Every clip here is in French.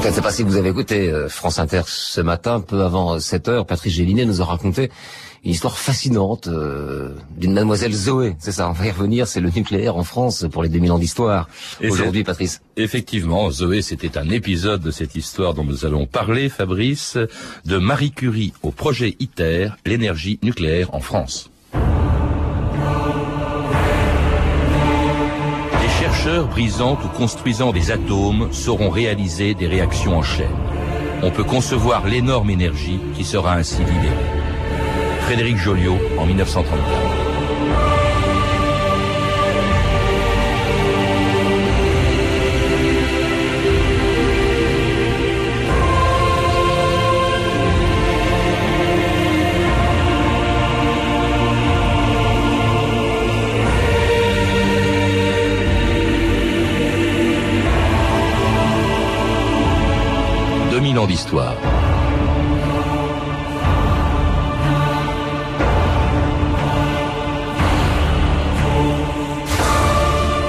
Je ne sais pas si vous avez écouté euh, France Inter ce matin, peu avant 7 heures, Patrice Gélinet nous a raconté une histoire fascinante euh, d'une mademoiselle Zoé. C'est ça, on va y revenir, c'est le nucléaire en France pour les 2000 ans d'histoire. Aujourd'hui, Patrice. Effectivement, Zoé, c'était un épisode de cette histoire dont nous allons parler, Fabrice, de Marie Curie au projet ITER, l'énergie nucléaire en France. Brisant ou construisant des atomes sauront réaliser des réactions en chaîne. On peut concevoir l'énorme énergie qui sera ainsi libérée. Frédéric Joliot en 1934.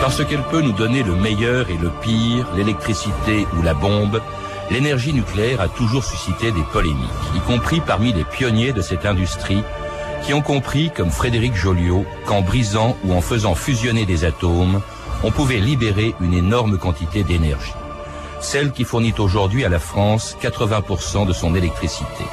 Parce qu'elle peut nous donner le meilleur et le pire, l'électricité ou la bombe, l'énergie nucléaire a toujours suscité des polémiques, y compris parmi les pionniers de cette industrie, qui ont compris, comme Frédéric Joliot, qu'en brisant ou en faisant fusionner des atomes, on pouvait libérer une énorme quantité d'énergie, celle qui fournit aujourd'hui à la France 80% de son électricité.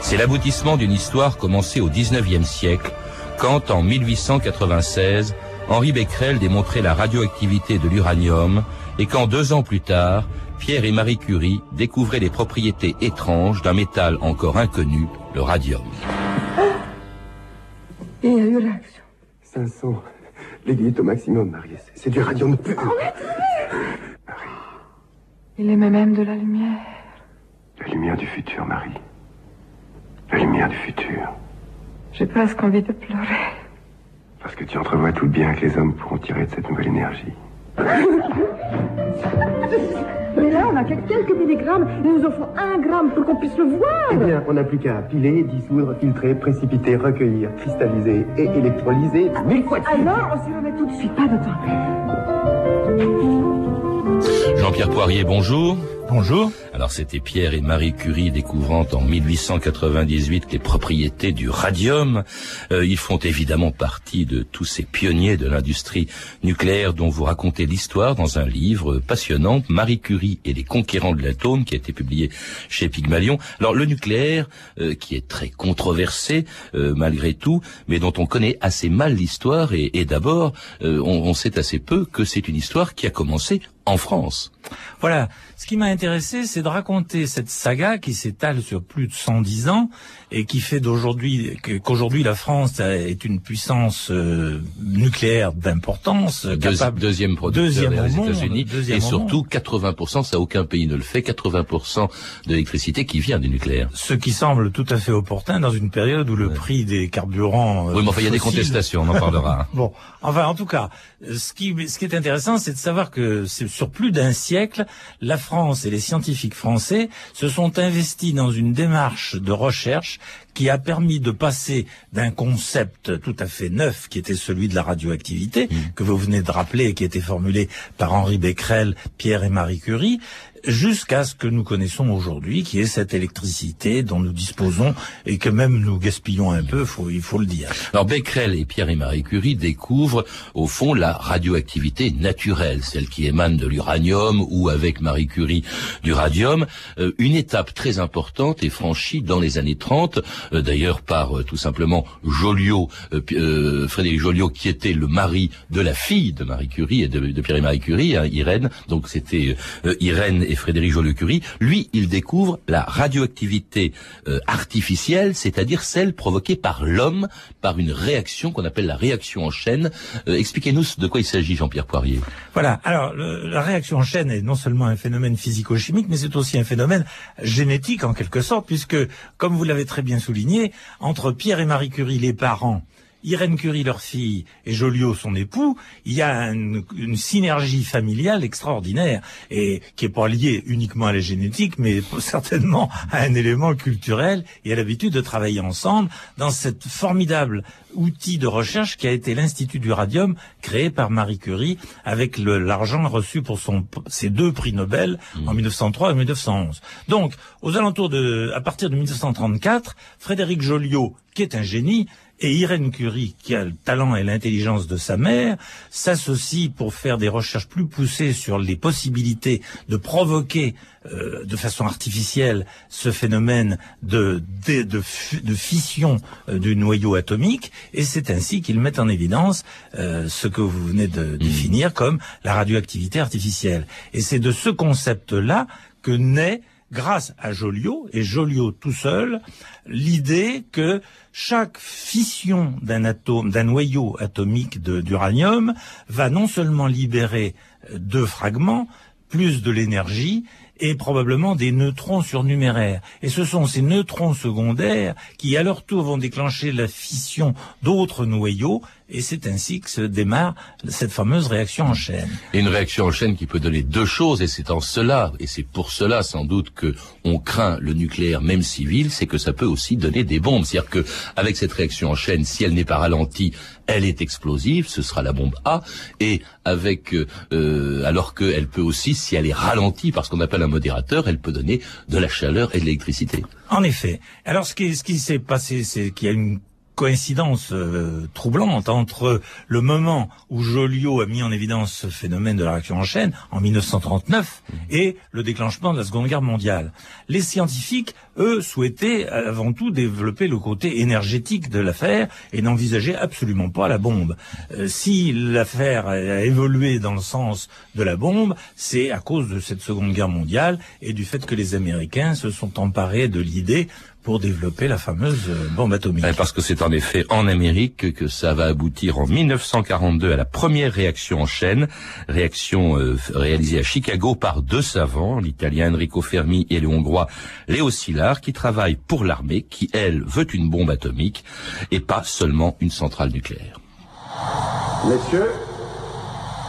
C'est l'aboutissement d'une histoire commencée au 19e siècle, quand en 1896, Henri Becquerel démontrait la radioactivité de l'uranium et quand deux ans plus tard, Pierre et Marie Curie découvraient les propriétés étranges d'un métal encore inconnu, le radium. Il y a eu réaction. 500. L'aiguille est au maximum, Marie. C'est du radium pur. Il émet même de la lumière. La lumière du futur, Marie. La lumière du futur. J'ai presque envie de pleurer. Parce que tu entrevois tout le bien que les hommes pourront tirer de cette nouvelle énergie. Mais là, on a que quelques milligrammes et nous offrons un gramme pour qu'on puisse le voir. Eh bien, on n'a plus qu'à piler, dissoudre, filtrer, précipiter, recueillir, cristalliser et électrolyser mille fois de suite. Alors, on s'y remet tout de suite, pas de temps. Jean-Pierre Poirier, bonjour. Bonjour. Alors c'était Pierre et Marie Curie découvrant en 1898 les propriétés du radium. Euh, ils font évidemment partie de tous ces pionniers de l'industrie nucléaire dont vous racontez l'histoire dans un livre passionnant, Marie Curie et les conquérants de l'atome, qui a été publié chez Pygmalion. Alors le nucléaire, euh, qui est très controversé euh, malgré tout, mais dont on connaît assez mal l'histoire, et, et d'abord on, on sait assez peu que c'est une histoire qui a commencé en France. Voilà. Ce qui m'a intéressé, c'est de raconter cette saga qui s'étale sur plus de 110 ans et qui fait d'aujourd'hui qu'aujourd'hui la France est une puissance euh, nucléaire d'importance, capable deuxième producteur des États-Unis et surtout 80%, ça aucun pays ne le fait, 80% de l'électricité qui vient du nucléaire. Ce qui semble tout à fait opportun dans une période où le prix des carburants. oui, mais enfin il y a des contestations, on en parlera. bon, enfin en tout cas, ce qui ce qui est intéressant, c'est de savoir que sur plus d'un siècle, la France et les scientifiques français se sont investis dans une démarche de recherche qui a permis de passer d'un concept tout à fait neuf qui était celui de la radioactivité, mmh. que vous venez de rappeler et qui était formulé par Henri Becquerel, Pierre et Marie Curie, jusqu'à ce que nous connaissons aujourd'hui, qui est cette électricité dont nous disposons et que même nous gaspillons un peu, faut, il faut le dire. Alors Becquerel et Pierre et Marie Curie découvrent au fond la radioactivité naturelle, celle qui émane de l'uranium ou avec Marie Curie du radium. Euh, une étape très importante est franchie dans les années 30, euh, d'ailleurs par euh, tout simplement Joliot, euh, Frédéric Joliot, qui était le mari de la fille de Marie Curie et de, Pierre et Marie Curie, hein, Irène. Donc c'était Irène et Frédéric Joliot-Curie, lui, il découvre la radioactivité euh, artificielle, c'est-à-dire celle provoquée par l'homme par une réaction qu'on appelle la réaction en chaîne. Euh, expliquez-nous de quoi il s'agit, Jean-Pierre Poirier. Voilà. Alors, le, la réaction en chaîne est non seulement un phénomène physico-chimique, mais c'est aussi un phénomène génétique en quelque sorte, puisque, comme vous l'avez très bien souligné, entre Pierre et Marie Curie, les parents, Irène Curie, leur fille, et Joliot, son époux, il y a une, une, synergie familiale extraordinaire et qui est pas liée uniquement à la génétique, mais certainement à un élément culturel et à l'habitude de travailler ensemble dans cette formidable outil de recherche qui a été l'Institut du radium créé par Marie Curie avec l'argent reçu pour son, ses deux prix Nobel en 1903 et 1911. Donc, aux alentours de, à partir de 1934, Frédéric Joliot, qui est un génie, et Irène Curie, qui a le talent et l'intelligence de sa mère, s'associe pour faire des recherches plus poussées sur les possibilités de provoquer euh, de façon artificielle ce phénomène de, de, de, de fission euh, du noyau atomique, et c'est ainsi qu'ils mettent en évidence euh, ce que vous venez de mmh. définir comme la radioactivité artificielle. Et c'est de ce concept-là que naît grâce à Joliot, et Joliot tout seul, l'idée que chaque fission d'un d'un noyau atomique d'uranium va non seulement libérer deux fragments, plus de l'énergie, et probablement des neutrons surnuméraires. Et ce sont ces neutrons secondaires qui, à leur tour, vont déclencher la fission d'autres noyaux et c'est ainsi que se démarre cette fameuse réaction en chaîne. Et une réaction en chaîne qui peut donner deux choses, et c'est en cela, et c'est pour cela sans doute que on craint le nucléaire, même civil, c'est que ça peut aussi donner des bombes. C'est-à-dire que avec cette réaction en chaîne, si elle n'est pas ralentie, elle est explosive, ce sera la bombe A, et avec euh, alors qu'elle peut aussi, si elle est ralentie par ce qu'on appelle un modérateur, elle peut donner de la chaleur et de l'électricité. En effet. Alors ce qui, ce qui s'est passé, c'est qu'il y a une coïncidence euh, troublante entre le moment où Joliot a mis en évidence ce phénomène de la réaction en chaîne en 1939 et le déclenchement de la Seconde Guerre mondiale. Les scientifiques, eux, souhaitaient avant tout développer le côté énergétique de l'affaire et n'envisageaient absolument pas la bombe. Euh, si l'affaire a évolué dans le sens de la bombe, c'est à cause de cette Seconde Guerre mondiale et du fait que les Américains se sont emparés de l'idée pour développer la fameuse euh, bombe atomique. Parce que c'est en effet en Amérique que ça va aboutir en 1942 à la première réaction en chaîne, réaction euh, réalisée à Chicago par deux savants, l'italien Enrico Fermi et le hongrois Léo Szilard, qui travaillent pour l'armée, qui elle veut une bombe atomique et pas seulement une centrale nucléaire. Messieurs,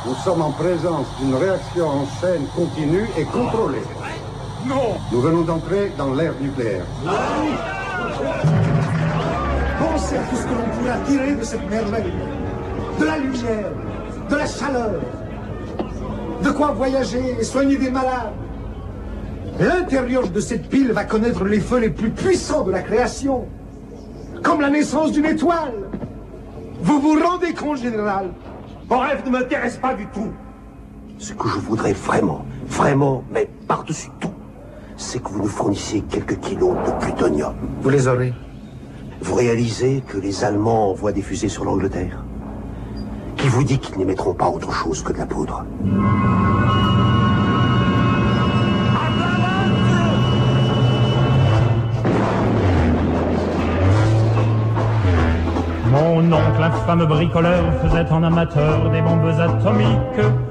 nous sommes en présence d'une réaction en chaîne continue et contrôlée. Non Nous venons d'entrer dans l'ère nucléaire. Pensez à tout ce que l'on pourrait tirer de cette merveille. De la lumière, de la chaleur, de quoi voyager et soigner des malades. L'intérieur de cette pile va connaître les feux les plus puissants de la création, comme la naissance d'une étoile. Vous vous rendez compte, général? Vos rêves ne m'intéressent pas du tout. Ce que je voudrais vraiment, vraiment, mais par-dessus c'est que vous nous fournissiez quelques kilos de plutonium. Vous les aurez. Vous réalisez que les Allemands envoient des fusées sur l'Angleterre Qui vous dit qu'ils n'émettront pas autre chose que de la poudre Mon oncle, infâme bricoleur, faisait en amateur des bombes atomiques.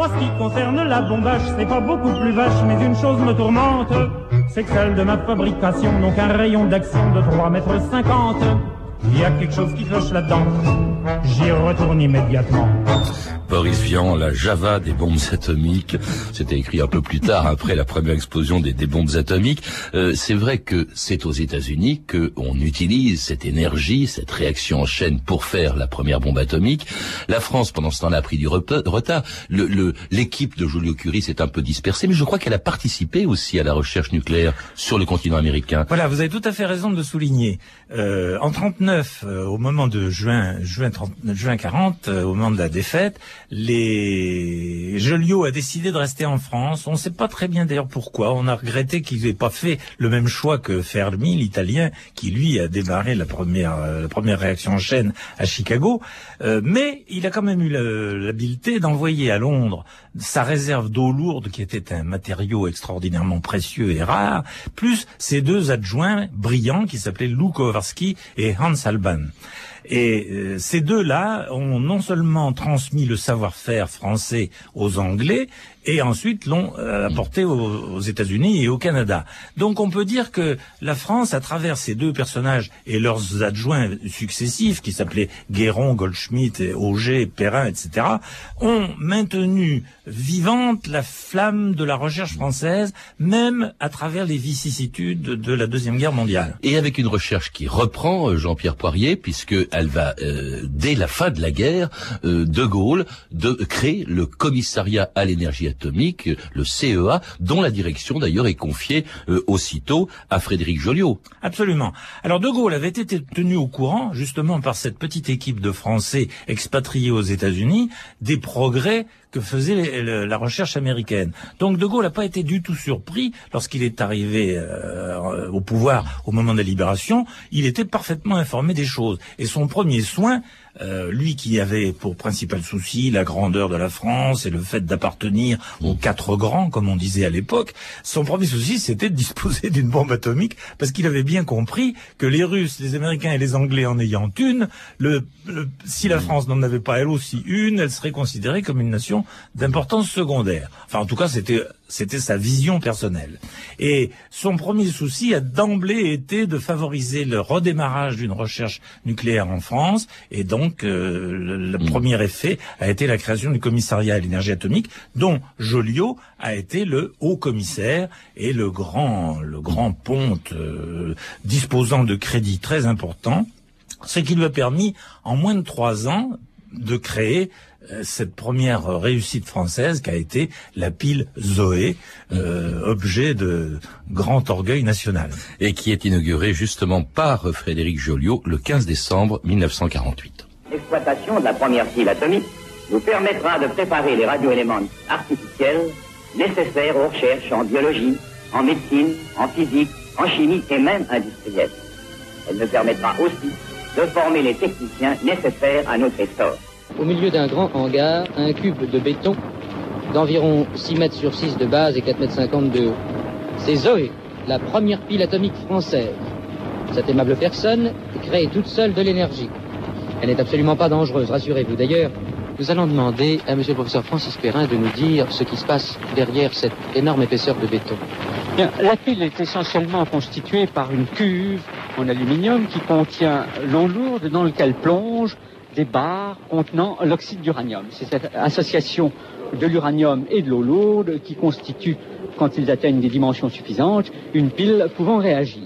En ce qui concerne la bombage, c'est pas beaucoup plus vache, mais une chose me tourmente, c'est que celle de ma fabrication, donc un rayon d'action de 3 mètres 50. Il y a quelque chose qui cloche là-dedans. J'y retourne immédiatement. Boris Vian, la Java des bombes atomiques. C'était écrit un peu plus tard, après la première explosion des, bombes atomiques. Euh, c'est vrai que c'est aux États-Unis qu'on utilise cette énergie, cette réaction en chaîne pour faire la première bombe atomique. La France, pendant ce temps-là, a pris du retard. L'équipe le, de Julio Curie s'est un peu dispersée, mais je crois qu'elle a participé aussi à la recherche nucléaire sur le continent américain. Voilà, vous avez tout à fait raison de le souligner. Euh, en 39, euh, au moment de juin, juin, 30, juin 40, euh, au moment de la défaite, les Joliot a décidé de rester en France. On ne sait pas très bien d'ailleurs pourquoi. On a regretté qu'ils n'aient pas fait le même choix que Fermi, l'italien, qui lui a démarré la première, la première réaction en chaîne à Chicago. Euh, mais il a quand même eu l'habileté d'envoyer à Londres sa réserve d'eau lourde, qui était un matériau extraordinairement précieux et rare, plus ses deux adjoints brillants qui s'appelaient Lou Kowarski et Hans Alban. Et euh, ces deux-là ont non seulement transmis le savoir-faire français aux Anglais, et ensuite l'ont euh, apporté aux, aux États-Unis et au Canada. Donc on peut dire que la France, à travers ces deux personnages et leurs adjoints successifs, qui s'appelaient Guéron, Goldschmidt, Auger, Perrin, etc., ont maintenu vivante la flamme de la recherche française, même à travers les vicissitudes de la Deuxième Guerre mondiale. Et avec une recherche qui reprend euh, Jean-Pierre Poirier, puisque elle va, euh, dès la fin de la guerre, euh, De Gaulle de créer le commissariat à l'énergie atomique, le CEA, dont la direction d'ailleurs est confiée euh, aussitôt à Frédéric Joliot. Absolument. Alors De Gaulle avait été tenu au courant, justement par cette petite équipe de Français expatriés aux États-Unis, des progrès que faisait la recherche américaine. Donc De Gaulle n'a pas été du tout surpris lorsqu'il est arrivé euh, au pouvoir au moment de la libération. Il était parfaitement informé des choses. Et son premier soin, euh, lui qui avait pour principal souci la grandeur de la France et le fait d'appartenir aux quatre grands, comme on disait à l'époque, son premier souci c'était de disposer d'une bombe atomique parce qu'il avait bien compris que les Russes, les Américains et les Anglais en ayant une, le, le, si la France n'en avait pas elle aussi une, elle serait considérée comme une nation d'importance secondaire. Enfin, en tout cas, c'était c'était sa vision personnelle. Et son premier souci a d'emblée été de favoriser le redémarrage d'une recherche nucléaire en France. Et donc, euh, le, le Mm. premier effet a été la création du commissariat à l'énergie atomique, dont Joliot a été le haut commissaire et le grand, le grand ponte euh, disposant de crédits très importants. Ce qui lui a permis, en moins de trois ans, de créer cette première réussite française qui a été la pile Zoé, euh, objet de grand orgueil national. Et qui est inaugurée justement par Frédéric Joliot le 15 décembre 1948. L'exploitation de la première pile atomique nous permettra de préparer les radioéléments artificiels nécessaires aux recherches en biologie, en médecine, en physique, en chimie et même industrielle. Elle nous permettra aussi de former les techniciens nécessaires à notre essor. Au milieu d'un grand hangar, un cube de béton d'environ 6 mètres sur 6 de base et 4 mètres 50 de haut. C'est Zoé, la première pile atomique française. Cette aimable personne crée toute seule de l'énergie. Elle n'est absolument pas dangereuse, rassurez-vous. D'ailleurs, nous allons demander à monsieur le professeur Francis Perrin de nous dire ce qui se passe derrière cette énorme épaisseur de béton. La pile est essentiellement constituée par une cuve en aluminium qui contient l'eau lourde dans laquelle plonge des barres contenant l'oxyde d'uranium. C'est cette association de l'uranium et de l'eau lourde qui constitue, quand ils atteignent des dimensions suffisantes, une pile pouvant réagir.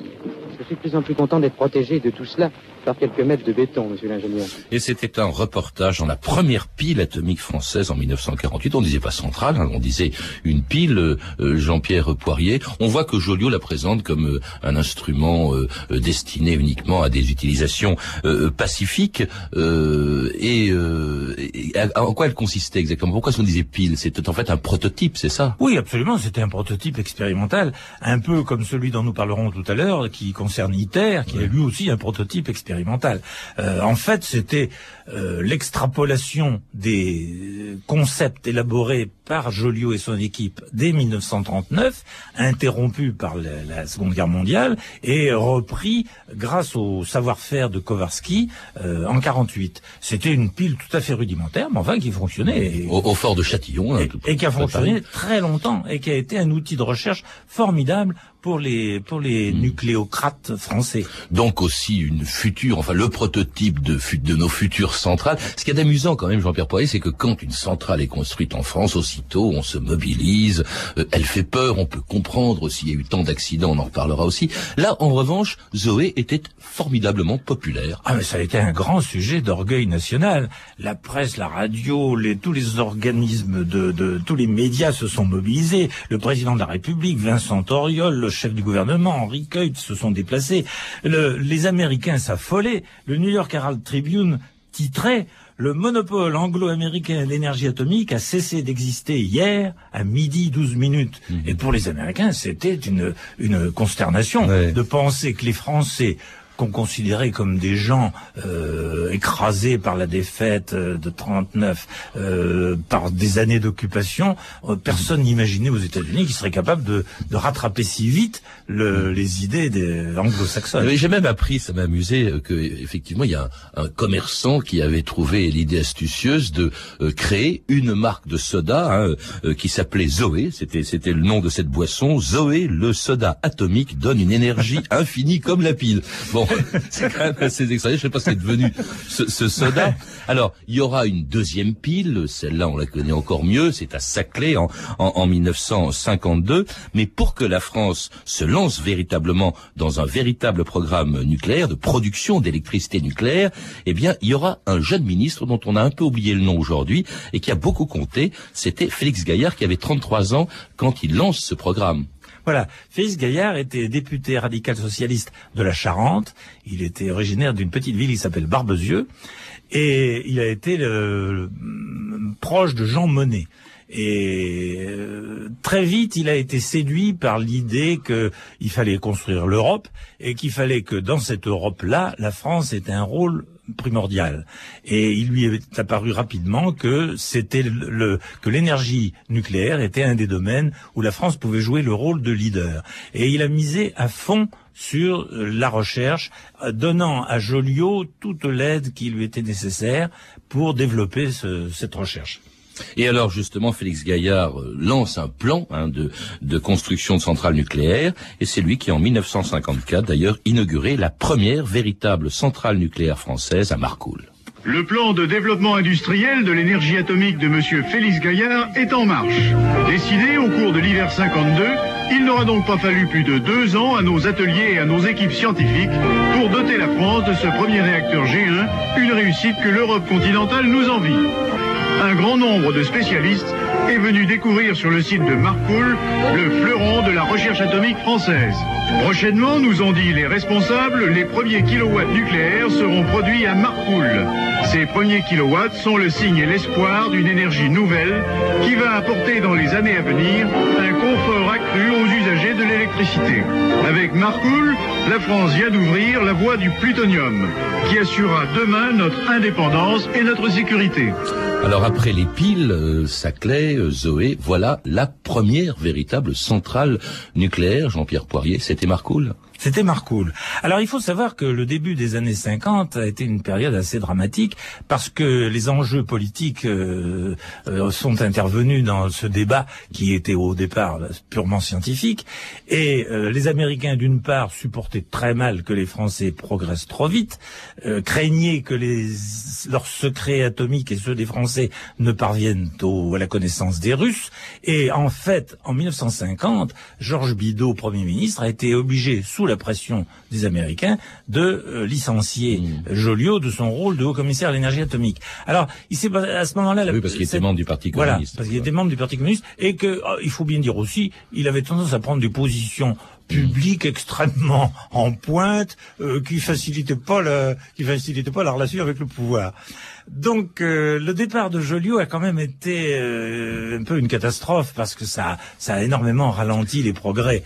Je suis de plus en plus content d'être protégé de tout cela par quelques mètres de béton, monsieur l'ingénieur. Et c'était un reportage dans la première pile atomique française en 1948. On disait pas centrale, hein, on disait une pile, euh, Jean-Pierre Poirier. On voit que Joliot la présente comme euh, un instrument euh, euh, destiné uniquement à des utilisations euh, pacifiques. euh, et, euh, et à- en quoi elle consistait exactement? Pourquoi est-ce qu'on disait pile? C'était en fait un prototype, c'est ça? Oui, absolument. C'était un prototype expérimental, un peu comme celui dont nous parlerons tout à l'heure, qui concerne ITER, qui est lui aussi un prototype expérimental. Euh, en fait, c'était euh, l'extrapolation des euh, concepts élaborés par Joliot et son équipe dès 1939, interrompu par la, la Seconde Guerre mondiale, et repris grâce au savoir-faire de Kowarski euh, en 48. C'était une pile tout à fait rudimentaire, mais enfin qui fonctionnait. Et- au, au fort de Châtillon. hein, et, qui a fonctionné très longtemps et qui a été un outil de recherche formidable pour les pour les Hmm. nucléocrates français. donc aussi une future, enfin le prototype de, de nos futures centrales. Ce qui est amusant quand même, Jean-Pierre Poirier, c'est que quand une centrale est construite en France, aussitôt on se mobilise, euh, elle fait peur, on peut comprendre s'il y a eu tant d'accidents, on en reparlera aussi. Là, en revanche, Zoé était formidablement populaire. Ah mais ça a été un grand sujet d'orgueil national. La presse, la radio, les, tous les organismes de, de tous les médias se sont mobilisés. Le président de la République, Vincent Auriol, le chef du gouvernement, Henri Coit, se sont déplacés. Le- les Américains s'affolaient. Le New York Herald Tribune titrait le monopole anglo-américain de l'énergie atomique a cessé d'exister hier à midi 12 minutes. Et pour les Américains, c'était une, une consternation Ouais. de penser que les Français qu'on considérait comme des gens euh, écrasé par la défaite de 39, par des années d'occupation, personne n'imaginait aux États-Unis qu'ils seraient capables de, de rattraper si vite le, les idées des anglo-saxonnes. J'ai même appris, ça m'a amusé, que effectivement il y a un, un, commerçant qui avait trouvé l'idée astucieuse de créer une marque de soda hein, qui s'appelait Zoé. C'était c'était le nom de cette boisson. Zoé, le soda atomique donne une énergie infinie comme la pile. Bon, c'est quand même assez extraordinaire. Je sais pas ce qu'est devenu ce, soda. Alors, il y aura une deuxième pile. Celle-là, on la connaît encore mieux. C'est à Saclay en, en, en 1952. Mais pour que la France se lance véritablement dans un véritable programme nucléaire de production d'électricité nucléaire, eh bien, il y aura un jeune ministre dont on a un peu oublié le nom aujourd'hui et qui a beaucoup compté. C'était Félix Gaillard qui avait 33 ans quand il lance ce programme. Voilà, Félix Gaillard était député radical socialiste de la Charente. Il était originaire d'une petite ville qui s'appelle Barbezieux. Et il a été le, proche de Jean Monnet. Et euh, très vite, il a été séduit par l'idée qu'il fallait construire l'Europe et qu'il fallait que dans cette Europe-là, la France ait un rôle primordial. Et il lui est apparu rapidement que c'était le, que l'énergie nucléaire était un des domaines où la France pouvait jouer le rôle de leader. Et il a misé à fond sur la recherche, donnant à Joliot toute l'aide qui lui était nécessaire pour développer ce, cette recherche. Et alors justement, Félix Gaillard euh, lance un plan hein, de, construction de centrales nucléaires, et c'est lui qui, en 1954, d'ailleurs, inauguré la première véritable centrale nucléaire française à Marcoule. Le plan de développement industriel de l'énergie atomique de M. Félix Gaillard est en marche. Décidé au cours de l'hiver 52, il n'aura donc pas fallu plus de deux ans à nos ateliers et à nos équipes scientifiques pour doter la France de ce premier réacteur G1, une réussite que l'Europe continentale nous envie un grand nombre de spécialistes est venu découvrir sur le site de Marcoule le fleuron de la recherche atomique française. Prochainement, nous ont dit les responsables, les premiers kilowatts nucléaires seront produits à Marcoule. Ces premiers kilowatts sont le signe et l'espoir d'une énergie nouvelle qui va apporter dans les années à venir un confort accru aux usagers de l'électricité. Avec Marcoule, la France vient d'ouvrir la voie du plutonium, qui assurera demain notre indépendance et notre sécurité. Alors après les piles, euh, Saclay, euh, Zoé, voilà la première véritable centrale nucléaire, Jean-Pierre Poirier, c'était Marcoule c'était Marcoule. Alors il faut savoir que le début des années 50 a été une période assez dramatique parce que les enjeux politiques euh, euh, sont intervenus dans ce débat qui était au départ purement scientifique et euh, les Américains d'une part supportaient très mal que les Français progressent trop vite, craignaient que les, leurs secrets atomiques et ceux des Français ne parviennent au, à la connaissance des Russes et en fait en 1950 Georges Bidault, Premier ministre, a été obligé sous la la pression des Américains de euh, licencier mmh. Joliot de son rôle de haut commissaire à l'énergie atomique. Alors, il s'est à ce moment-là. Oui, parce qu'il était membre du Parti communiste. Voilà, parce qu'il était membre du Parti communiste et que, oh, il faut bien dire aussi, il avait tendance à prendre des positions publiques extrêmement en pointe euh, qui facilitaient pas la qui facilitaient pas la relation avec le pouvoir. Donc euh, le départ de Joliot a quand même été un peu une catastrophe parce que ça ça a énormément ralenti les progrès.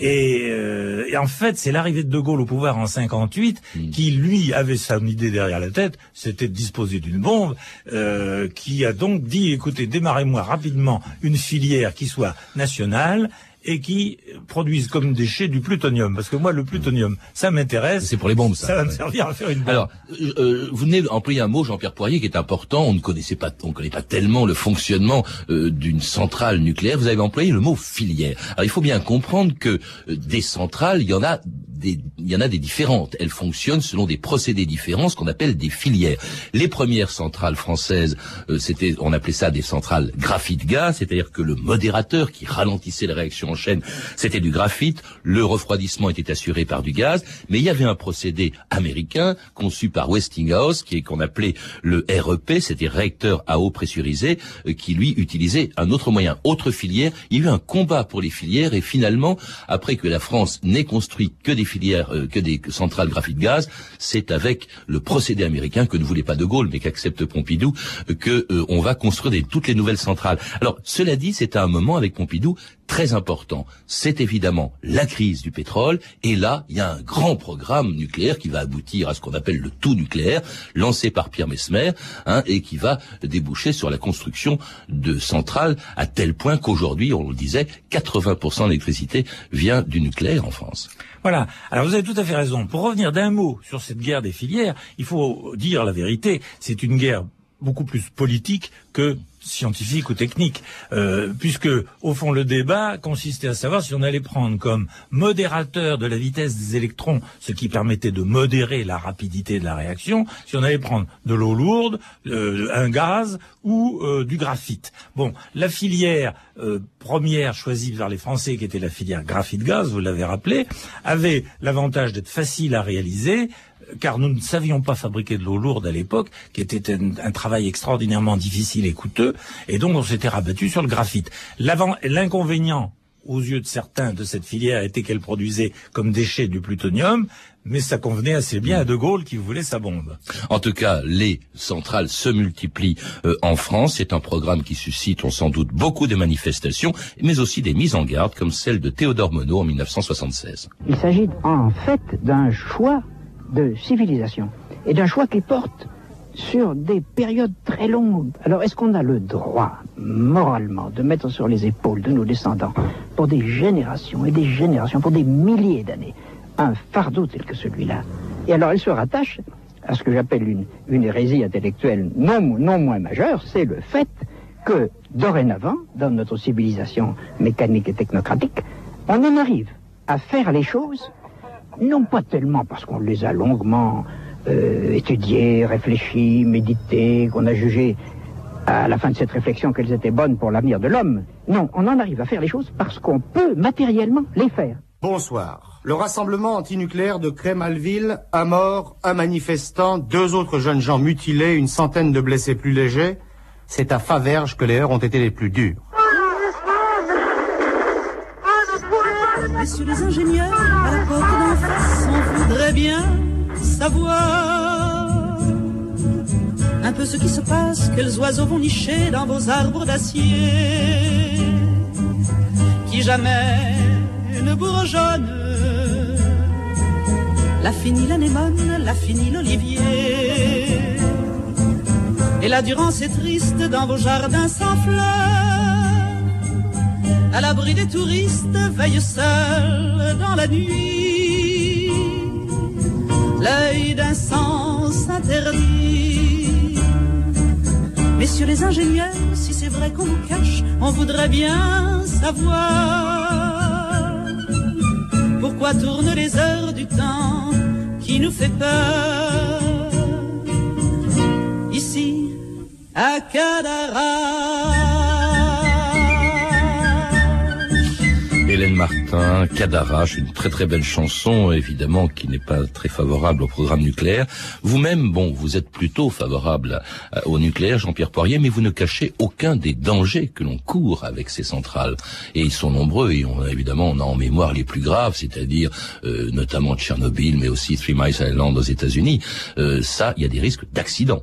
Et, euh, et en fait, c'est l'arrivée de De Gaulle au pouvoir en 58 hmm. qui, lui, avait son idée derrière la tête, c'était de disposer d'une bombe, euh, qui a donc dit, écoutez, démarrez-moi rapidement une filière qui soit nationale et qui produisent comme déchet du plutonium. Parce que moi, le plutonium, ça m'intéresse. C'est pour les bombes, ça. Ça va me servir à faire une bombe. Alors, euh, euh, vous venez d'employer un mot, Jean-Pierre Poirier, qui est important. On ne connaissait pas, on ne connaît pas tellement le fonctionnement euh, d'une centrale nucléaire. Vous avez employé le mot filière. Alors, il faut bien comprendre que des centrales, il y en a il y en a des différentes. Elles fonctionnent selon des procédés différents, ce qu'on appelle des filières. Les premières centrales françaises, euh, c'était, on appelait ça des centrales graphite-gaz, c'est-à-dire que le modérateur qui ralentissait les réactions chaîne, c'était du graphite. Le refroidissement était assuré par du gaz, mais il y avait un procédé américain conçu par Westinghouse, qui est qu'on appelait le REP, c'était réacteur à eau pressurisé, euh, qui lui utilisait un autre moyen, autre filière. Il y a eu un combat pour les filières et finalement, après que la France n'ait construit que des filières euh, que des centrales graphite gaz, c'est avec le procédé américain que ne voulait pas De Gaulle, mais qu'accepte Pompidou, euh, que on va construire toutes les nouvelles centrales. Alors, cela dit, c'est à un moment avec Pompidou très important, c'est évidemment la crise du pétrole. Et là, il y a un grand programme nucléaire qui va aboutir à ce qu'on appelle le tout nucléaire, lancé par Pierre Mesmer, hein, et qui va déboucher sur la construction de centrales à tel point qu'aujourd'hui, on le disait, 80% de l'électricité vient du nucléaire en France. Voilà. Alors vous avez tout à fait raison. Pour revenir d'un mot sur cette guerre des filières, il faut dire la vérité. C'est une guerre beaucoup plus politique que scientifique ou technique, euh, puisque au fond le débat consistait à savoir si on allait prendre comme modérateur de la vitesse des électrons, ce qui permettait de modérer la rapidité de la réaction, si on allait prendre de l'eau lourde, euh, un gaz ou euh, du graphite. Bon, la filière première choisie par les Français, qui était la filière graphite-gaz, vous l'avez rappelé, avait l'avantage d'être facile à réaliser, car nous ne savions pas fabriquer de l'eau lourde à l'époque, qui était un, travail extraordinairement difficile et coûteux, et donc on s'était rabattu sur le graphite. L'inconvénient aux yeux de certains de cette filière était qu'elle produisait comme déchet du plutonium, mais ça convenait assez bien à De Gaulle qui voulait sa bombe. En tout cas, les centrales se multiplient euh, en France. C'est un programme qui suscite, on sans doute, beaucoup de manifestations, mais aussi des mises en garde, comme celle de Théodore Monod en 1976. Il s'agit en fait d'un choix de civilisation et d'un choix qui porte sur des périodes très longues. Alors est-ce qu'on a le droit, moralement, de mettre sur les épaules de nos descendants, pour des générations et des générations, pour des milliers d'années, un fardeau tel que celui-là? Et alors elle se rattache à ce que j'appelle une, hérésie intellectuelle non, non moins majeure, c'est le fait que dorénavant, dans notre civilisation mécanique et technocratique, on en arrive à faire les choses non pas tellement parce qu'on les a longuement euh, étudiées, réfléchies, méditées, qu'on a jugé à la fin de cette réflexion qu'elles étaient bonnes pour l'avenir de l'homme. Non, on en arrive à faire les choses parce qu'on peut matériellement les faire. Bonsoir. Le rassemblement antinucléaire de Crémalville, un mort, un manifestant, deux autres jeunes gens mutilés, une centaine de blessés plus légers, c'est à Faverges que les heures ont été les plus dures. Messieurs les ingénieurs, à la porte bien savoir un peu ce qui se passe, quels oiseaux vont nicher dans vos arbres d'acier, qui jamais ne bourgeonnent. La finie l'anémone, la finie l'olivier. Et la Durance est triste dans vos jardins sans fleurs à l'abri des touristes, veille seul dans la nuit. L'œil d'un sens interdit. Messieurs les ingénieurs, si c'est vrai qu'on vous cache, on voudrait bien savoir pourquoi tournent les heures du temps qui nous fait peur. Ici, à Cadara. Martin, Cadarache, une très très belle chanson, évidemment, qui n'est pas très favorable au programme nucléaire. Vous-même, bon, vous êtes plutôt favorable au nucléaire, Jean-Pierre Poirier, mais vous ne cachez aucun des dangers que l'on court avec ces centrales. Et ils sont nombreux, et on, évidemment, on a en mémoire les plus graves, c'est-à-dire euh, notamment Tchernobyl, mais aussi Three Mile Island aux États-Unis. Euh, ça, il y a des risques d'accident.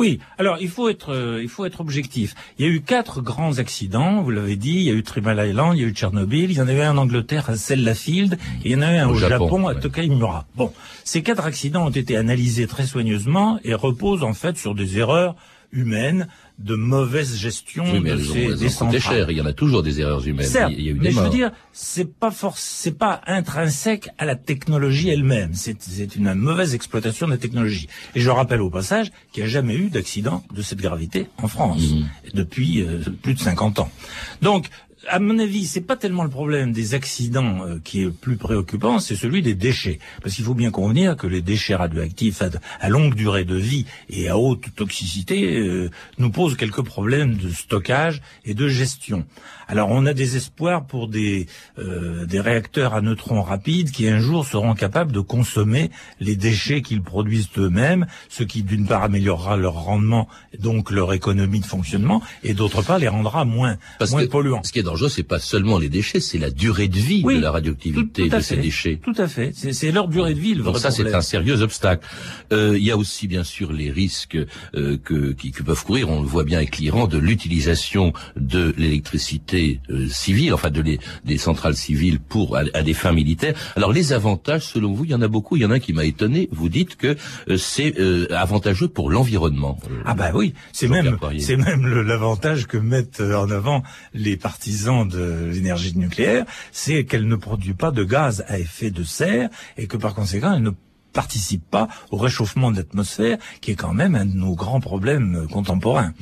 Oui, alors il faut être euh, il faut être objectif. Il y a eu quatre grands accidents, vous l'avez dit, il y a eu Trimble Island, il y a eu Tchernobyl, il y en a eu un en Angleterre à Sellafield et il y en a eu un au, Japon, à Tokaimura. Bon, ces quatre accidents ont été analysés très soigneusement et reposent en fait sur des erreurs humaines de mauvaise gestion oui, mais de ces, des cher. Il y en a toujours des erreurs humaines. Certes, il y a eu mais je veux dire, c'est pas force, c'est pas intrinsèque à la technologie elle-même. C'est, c'est une mauvaise exploitation de la technologie. Et je rappelle au passage qu'il n'y a jamais eu d'accident de cette gravité en France mmh. depuis euh, plus de 50 ans. Donc, à mon avis, c'est pas tellement le problème des accidents euh, qui est plus préoccupant, c'est celui des déchets. Parce qu'il faut bien convenir que les déchets radioactifs à, longue durée de vie et à haute toxicité euh, nous posent quelques problèmes de stockage et de gestion. Alors on a des espoirs pour des, euh, des réacteurs à neutrons rapides qui un jour seront capables de consommer les déchets qu'ils produisent eux-mêmes, ce qui d'une part améliorera leur rendement, donc leur économie de fonctionnement, et d'autre part les rendra moins, moins polluants dangereux, c'est pas seulement les déchets, c'est la durée de vie de la radioactivité de ces déchets. Tout à fait. C'est leur durée de vie. Le Donc ça, c'est un sérieux obstacle. Euh, il y a aussi bien sûr les risques euh, que, qui, que, peuvent courir. On, voit bien avec l'Iran, de l'utilisation de l'électricité euh, civile, enfin de les, des centrales civiles pour à, des fins militaires. Alors les avantages, selon vous, il y en a beaucoup. Il y en a un qui m'a étonné. Vous dites que euh, c'est euh, avantageux pour l'environnement. ah bah oui, c'est même c'est même l'avantage que mettent en avant les partisans de l'énergie nucléaire, c'est qu'elle ne produit pas de gaz à effet de serre et que par conséquent elle ne participe pas au réchauffement de l'atmosphère, qui est quand même un de nos grands problèmes euh, contemporains.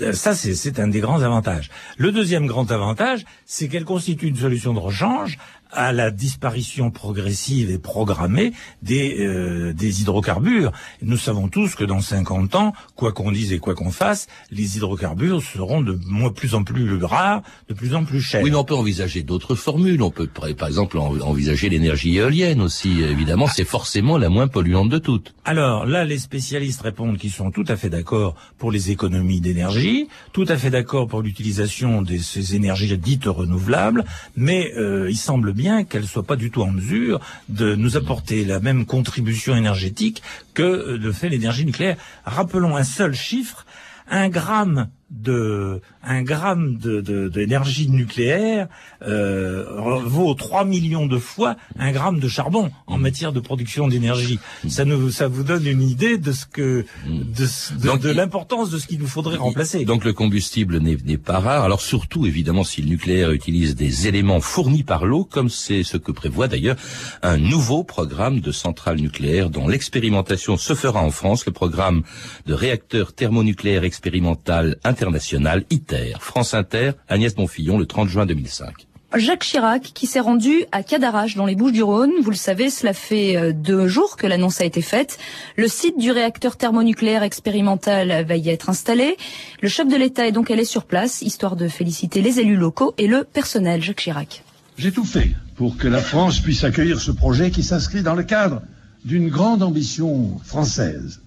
Euh, ça, c'est un des grands avantages. Le deuxième grand avantage, c'est qu'elle constitue une solution de rechange à la disparition progressive et programmée des, euh, des hydrocarbures. Nous savons tous que dans 50 ans, quoi qu'on dise et quoi qu'on fasse, les hydrocarbures seront de moins, plus en plus rares, de plus en plus chers. Oui, mais on peut envisager d'autres formules. On peut, par exemple, envisager l'énergie éolienne aussi. Évidemment, c'est forcément la moins polluante de toutes. Alors là, les spécialistes répondent qu'ils sont tout à fait d'accord pour les économies d'énergie, tout à fait d'accord pour l'utilisation de ces énergies dites renouvelables, mais euh, il semble bien qu'elle soit pas du tout en mesure de nous apporter la même contribution énergétique que euh, le fait l'énergie nucléaire. Rappelons un seul chiffre, un gramme de un gramme de d'énergie nucléaire euh, vaut 3 millions de fois un gramme de charbon en mmh. matière de production d'énergie. Ça nous ça vous donne une idée de ce que de, de, l'importance de ce qu'il nous faudrait remplacer. Donc le combustible n'est pas rare. Alors surtout évidemment si le nucléaire utilise des éléments fournis par l'eau, comme c'est ce que prévoit d'ailleurs un nouveau programme de centrale nucléaire dont l'expérimentation se fera en France, le programme de réacteur thermonucléaire expérimental international ITER. France Inter, Agnès Bonfillon, le 30 juin 2005. Jacques Chirac qui s'est rendu à Cadarache dans les Bouches-du-Rhône. Vous le savez, cela fait euh, deux jours que l'annonce a été faite. Le site du réacteur thermonucléaire expérimental va y être installé. Le chef de l'État est donc allé sur place, histoire de féliciter les élus locaux et le personnel. Jacques Chirac. J'ai tout fait pour que la France puisse accueillir ce projet qui s'inscrit dans le cadre d'une grande ambition française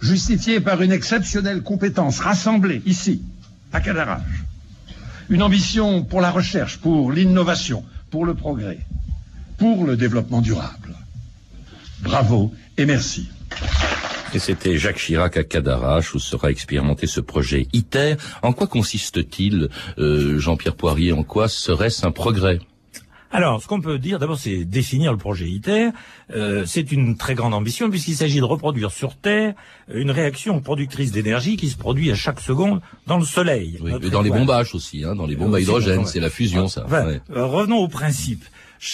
justifiée par une exceptionnelle compétence rassemblée ici, à Cadarache. Une ambition pour la recherche, pour l'innovation, pour le progrès, pour le développement durable. Bravo et merci. Et c'était Jacques Chirac à Cadarache où sera expérimenté ce projet ITER. En quoi consiste-t-il, euh, Jean-Pierre Poirier? En quoi serait-ce un progrès? Alors, ce qu'on peut dire, d'abord, c'est définir le projet ITER. Euh, c'est une très grande ambition puisqu'il s'agit de reproduire sur Terre une réaction productrice d'énergie qui se produit à chaque seconde dans le Soleil. Oui, et dans les bombages aussi, hein, dans les bombes à hydrogène, c'est la fusion, ça. Euh, revenons au principe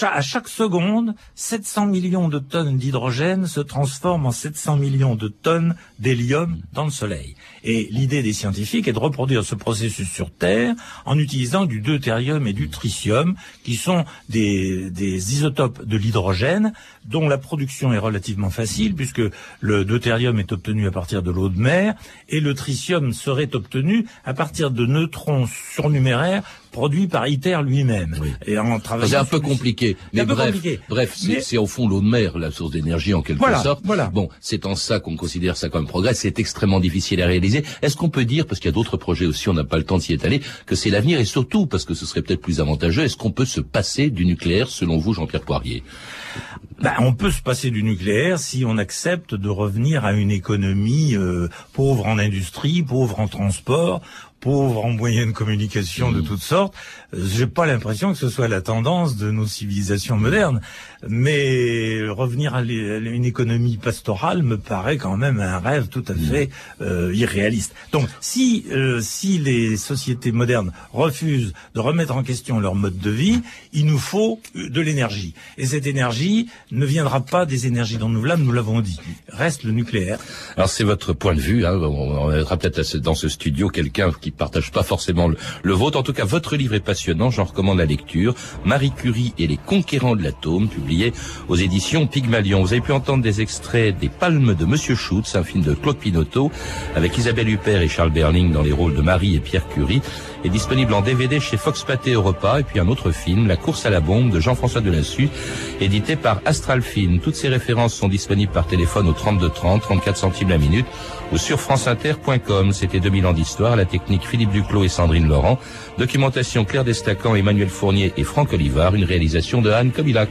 à chaque seconde, 700 millions de tonnes d'hydrogène se transforment en 700 millions de tonnes d'hélium dans le Soleil. Et l'idée des scientifiques est de reproduire ce processus sur Terre en utilisant du deutérium et du tritium, qui sont des, des isotopes de l'hydrogène, dont la production est relativement facile, puisque le deutérium est obtenu à partir de l'eau de mer, et le tritium serait obtenu à partir de neutrons surnuméraires produit par ITER lui-même. Et en travaillant. C'est un peu compliqué. Mais bref, bref, c'est au fond l'eau de mer la source d'énergie en quelque sorte. Voilà. Bon, c'est en ça qu'on considère ça comme progrès. C'est extrêmement difficile à réaliser. Est-ce qu'on peut dire, parce qu'il y a d'autres projets aussi, on n'a pas le temps de s'y étaler, que c'est l'avenir et surtout parce que ce serait peut-être plus avantageux. Est-ce qu'on peut se passer du nucléaire selon vous, Jean-Pierre Poirier? Ben, on peut se passer du nucléaire si on accepte de revenir à une économie euh, pauvre en industrie, pauvre en transport, pauvres en moyens de communication de mmh. toutes sortes, j'ai pas l'impression que ce soit la tendance de nos civilisations modernes. Mais revenir à une économie pastorale me paraît quand même un rêve tout à mmh. fait euh, irréaliste. Donc, si euh, si les sociétés modernes refusent de remettre en question leur mode de vie, il nous faut de l'énergie. Et cette énergie ne viendra pas des énergies renouvelables, nous l'avons dit. Reste le nucléaire. Alors c'est votre point de vue. Hein. On aura peut-être dans ce studio quelqu'un qui partage pas forcément le, vôtre. En tout cas, votre livre est passionnant, j'en recommande la lecture. Marie Curie et les conquérants de l'atome, publié aux éditions Pygmalion. Vous avez pu entendre des extraits des Palmes de Monsieur Schutz, un film de Claude Pinotto, avec Isabelle Huppert et Charles Berling dans les rôles de Marie et Pierre Curie, est disponible en DVD chez Fox Pathé Europa, et puis un autre film, La course à la bombe de Jean-François Delassus, édité par Astral Film. Toutes ces références sont disponibles par téléphone au 32 30, 34 centimes la minute, ou sur franceinter.com. C'était 2000 ans d'histoire, la technique Philippe Duclos et Sandrine Laurent, documentation Claire Destacan, Emmanuel Fournier et Franck Olivard, une réalisation de Anne Kobilac.